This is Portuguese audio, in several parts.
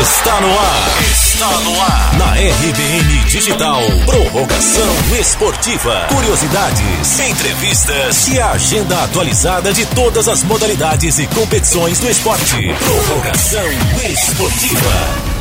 Está no ar. Está no ar. Na RBN Digital. Prorrogação esportiva. Curiosidades, entrevistas e a agenda atualizada de todas as modalidades e competições do esporte. Prorrogação esportiva.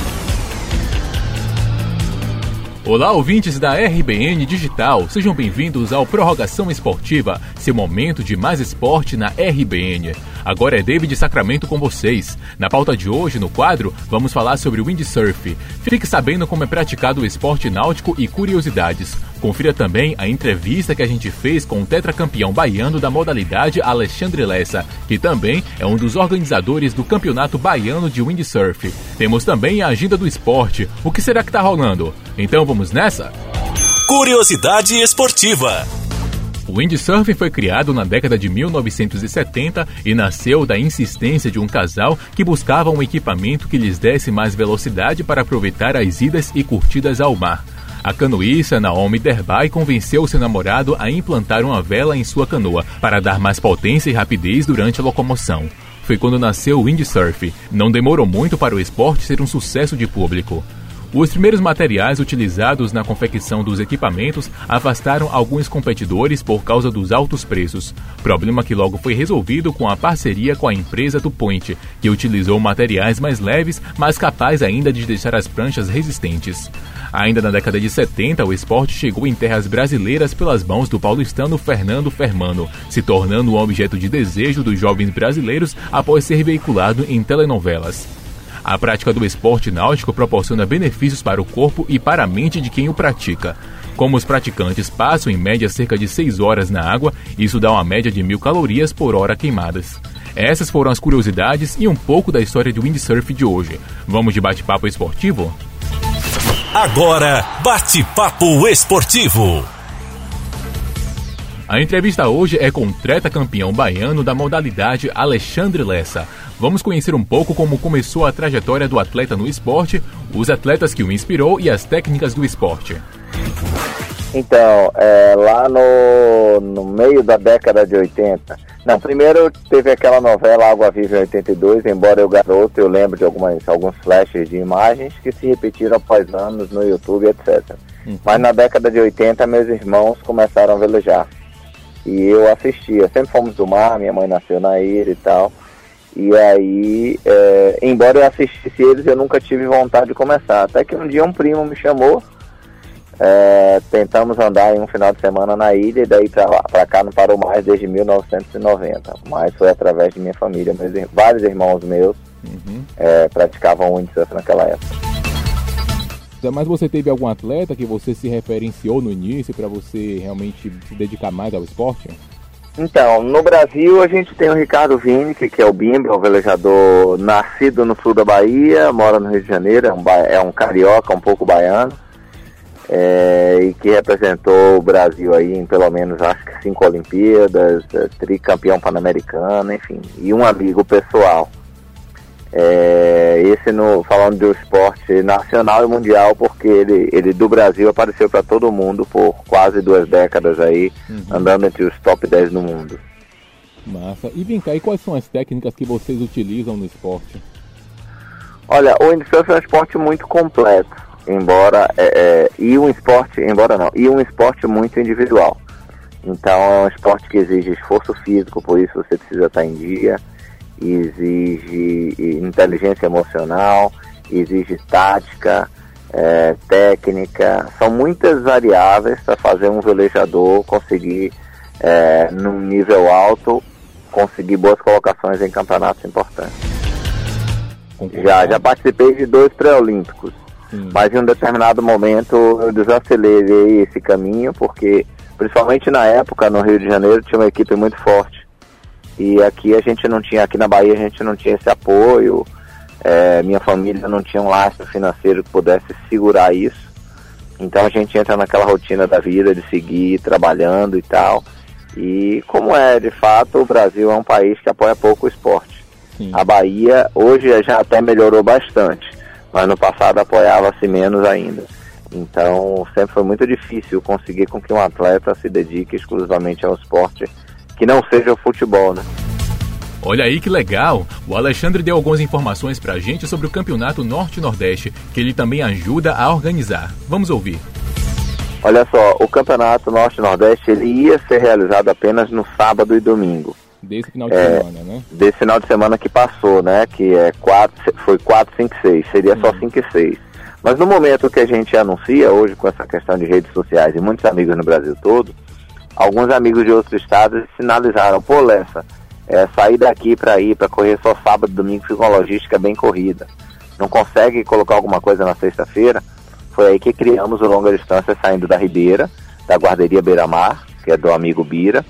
Olá, ouvintes da RBN Digital, sejam bem-vindos ao Prorrogação Esportiva, seu momento de mais esporte na RBN. Agora é David Sacramento com vocês. Na pauta de hoje, no quadro, vamos falar sobre windsurf. Fique sabendo como é praticado o esporte náutico e curiosidades. Confira também a entrevista que a gente fez com o tetracampeão baiano da modalidade Alexandre Lessa, que também é um dos organizadores do Campeonato Baiano de Windsurf. Temos também a agenda do esporte. O que será que está rolando? Então vamos nessa? Curiosidade esportiva. O windsurf foi criado na década de 1970 e nasceu da insistência de um casal que buscava um equipamento que lhes desse mais velocidade para aproveitar as idas e curtidas ao mar. A canoísta Naomi Derbay convenceu seu namorado a implantar uma vela em sua canoa para dar mais potência e rapidez durante a locomoção. Foi quando nasceu o windsurf. Não demorou muito para o esporte ser um sucesso de público. Os primeiros materiais utilizados na confecção dos equipamentos afastaram alguns competidores por causa dos altos preços, problema que logo foi resolvido com a parceria com a empresa do Point, que utilizou materiais mais leves, mas capazes ainda de deixar as pranchas resistentes. Ainda na década de 70, o esporte chegou em terras brasileiras pelas mãos do paulistano Fernando Fermano, se tornando um objeto de desejo dos jovens brasileiros após ser veiculado em telenovelas. A prática do esporte náutico proporciona benefícios para o corpo e para a mente de quem o pratica. Como os praticantes passam em média cerca de 6 horas na água, isso dá uma média de mil calorias por hora queimadas. Essas foram as curiosidades e um pouco da história do windsurf de hoje. Vamos de bate-papo esportivo? Agora, bate-papo esportivo. A entrevista hoje é com o treta campeão baiano da modalidade Alexandre Lessa. Vamos conhecer um pouco como começou a trajetória do atleta no esporte, os atletas que o inspirou e as técnicas do esporte. Então, é, lá no, no meio da década de 80, não, primeiro teve aquela novela Água Viva em 82, embora eu garoto, eu lembro de algumas, alguns flashes de imagens que se repetiram após anos no YouTube, etc. Uhum. Mas na década de 80, meus irmãos começaram a velejar. E eu assistia, sempre fomos do mar, minha mãe nasceu na ilha e tal. E aí, é, embora eu assistisse eles, eu nunca tive vontade de começar. Até que um dia um primo me chamou, é, tentamos andar em um final de semana na ilha e daí para cá não parou mais desde 1990. Mas foi através de minha família. Meus, vários irmãos meus uhum. é, praticavam windsurf naquela época. Mas você teve algum atleta que você se referenciou no início para você realmente se dedicar mais ao esporte? Então, no Brasil a gente tem o Ricardo Vini, que é o Bimba, um velejador nascido no sul da Bahia, mora no Rio de Janeiro, é um, é um carioca, um pouco baiano, é, e que representou o Brasil aí em pelo menos acho que cinco Olimpíadas, é, tricampeão pan-americano, enfim, e um amigo pessoal. É, esse no, falando do esporte nacional e mundial, porque ele, ele do Brasil apareceu para todo mundo por quase duas décadas aí, uhum. andando entre os top 10 no mundo. Massa. E vem cá, e quais são as técnicas que vocês utilizam no esporte? Olha, o windsurf é um esporte muito completo, embora é, é, e um esporte, embora não, e um esporte muito individual. Então é um esporte que exige esforço físico, por isso você precisa estar em dia exige inteligência emocional, exige tática, é, técnica, são muitas variáveis para fazer um velejador conseguir, é, num nível alto, conseguir boas colocações em campeonatos importantes. Já, já participei de dois pré-olímpicos, mas em um determinado momento eu desacelerei esse caminho, porque, principalmente na época, no Rio de Janeiro, tinha uma equipe muito forte. E aqui a gente não tinha, aqui na Bahia a gente não tinha esse apoio, é, minha família não tinha um lastro financeiro que pudesse segurar isso. Então a gente entra naquela rotina da vida de seguir trabalhando e tal. E como é, de fato, o Brasil é um país que apoia pouco o esporte. Sim. A Bahia hoje já até melhorou bastante, mas no passado apoiava-se menos ainda. Então sempre foi muito difícil conseguir com que um atleta se dedique exclusivamente ao esporte que não seja o futebol, né? Olha aí que legal! O Alexandre deu algumas informações pra gente sobre o Campeonato Norte-Nordeste, que ele também ajuda a organizar. Vamos ouvir. Olha só, o Campeonato Norte-Nordeste ele ia ser realizado apenas no sábado e domingo. Desse final de é, semana, né? Desse final de semana que passou, né? Que é 4, foi 4, 5, 6. Seria uhum. só 5 e 6. Mas no momento que a gente anuncia hoje com essa questão de redes sociais e muitos amigos no Brasil todo, alguns amigos de outros estados sinalizaram, pô, Lessa, é, sair daqui para ir para correr só sábado domingo fica uma logística bem corrida. Não consegue colocar alguma coisa na sexta-feira? Foi aí que criamos o longa distância saindo da Ribeira, da guarderia Beira Mar, que é do amigo Bira,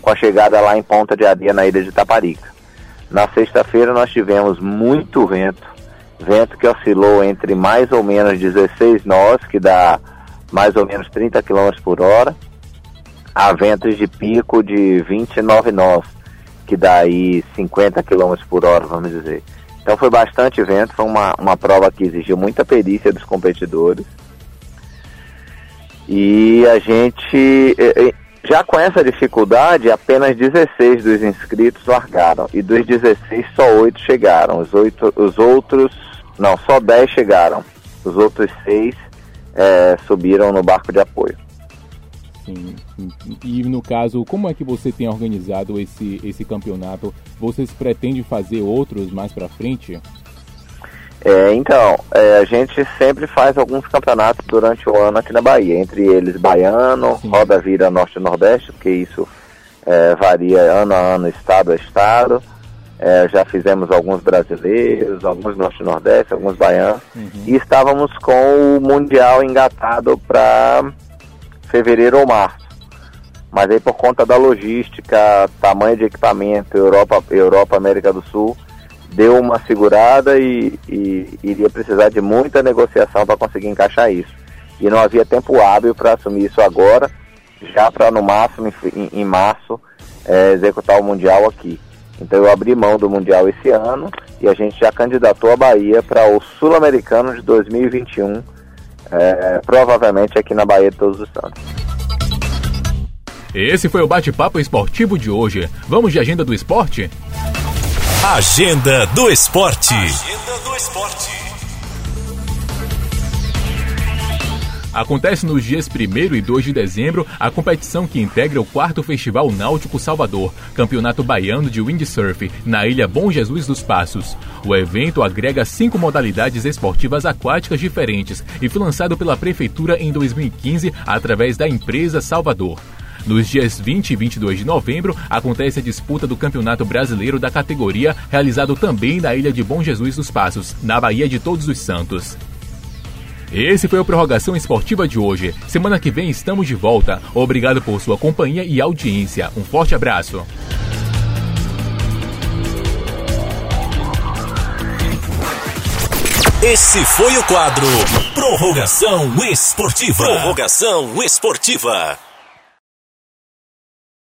com a chegada lá em Ponta de Areia, na ilha de Taparica. Na sexta-feira nós tivemos muito vento, vento que oscilou entre mais ou menos 16 nós, que dá mais ou menos 30 km por hora, a ventos de pico de 29 nós, que dá aí 50 km por hora, vamos dizer. Então foi bastante vento, foi uma, uma prova que exigiu muita perícia dos competidores. E a gente, já com essa dificuldade, apenas 16 dos inscritos largaram. E dos 16, só 8 chegaram. Os, 8, os outros, não, só 10 chegaram. Os outros 6 é, subiram no barco de apoio. Sim. E no caso, como é que você tem organizado esse, esse campeonato? Vocês pretendem fazer outros mais para frente? É, então, é, a gente sempre faz alguns campeonatos durante o ano aqui na Bahia, entre eles Baiano, Sim. Roda Vira Norte e Nordeste, porque isso é, varia ano a ano, estado a estado. É, já fizemos alguns brasileiros, alguns Norte e Nordeste, alguns baianos. Uhum. E estávamos com o Mundial engatado para fevereiro ou março. Mas aí por conta da logística, tamanho de equipamento, Europa, Europa América do Sul, deu uma segurada e, e iria precisar de muita negociação para conseguir encaixar isso. E não havia tempo hábil para assumir isso agora, já para no máximo em, em março é, executar o Mundial aqui. Então eu abri mão do Mundial esse ano e a gente já candidatou a Bahia para o Sul-Americano de 2021 é, provavelmente aqui na Bahia de Todos os Santos. Esse foi o bate-papo esportivo de hoje. Vamos de agenda do esporte? Agenda do esporte. Agenda do esporte. Acontece nos dias 1 e 2 de dezembro a competição que integra o quarto Festival Náutico Salvador, Campeonato Baiano de Windsurf, na Ilha Bom Jesus dos Passos. O evento agrega cinco modalidades esportivas aquáticas diferentes e foi lançado pela Prefeitura em 2015 através da empresa Salvador. Nos dias 20 e 22 de novembro, acontece a disputa do Campeonato Brasileiro da categoria, realizado também na Ilha de Bom Jesus dos Passos, na Bahia de Todos os Santos. Esse foi o Prorrogação Esportiva de hoje. Semana que vem estamos de volta. Obrigado por sua companhia e audiência. Um forte abraço. Esse foi o quadro Prorrogação Esportiva. Prorrogação Esportiva.